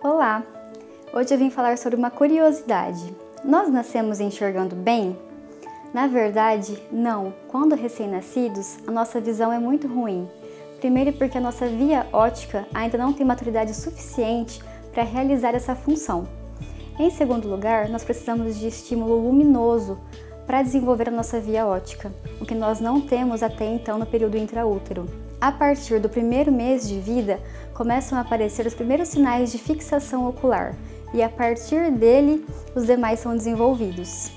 Olá! Hoje eu vim falar sobre uma curiosidade. Nós nascemos enxergando bem? Na verdade, não. Quando recém-nascidos, a nossa visão é muito ruim. Primeiro, porque a nossa via ótica ainda não tem maturidade suficiente para realizar essa função. Em segundo lugar, nós precisamos de estímulo luminoso para desenvolver a nossa via ótica, o que nós não temos até então no período intraútero. A partir do primeiro mês de vida, começam a aparecer os primeiros sinais de fixação ocular, e a partir dele, os demais são desenvolvidos.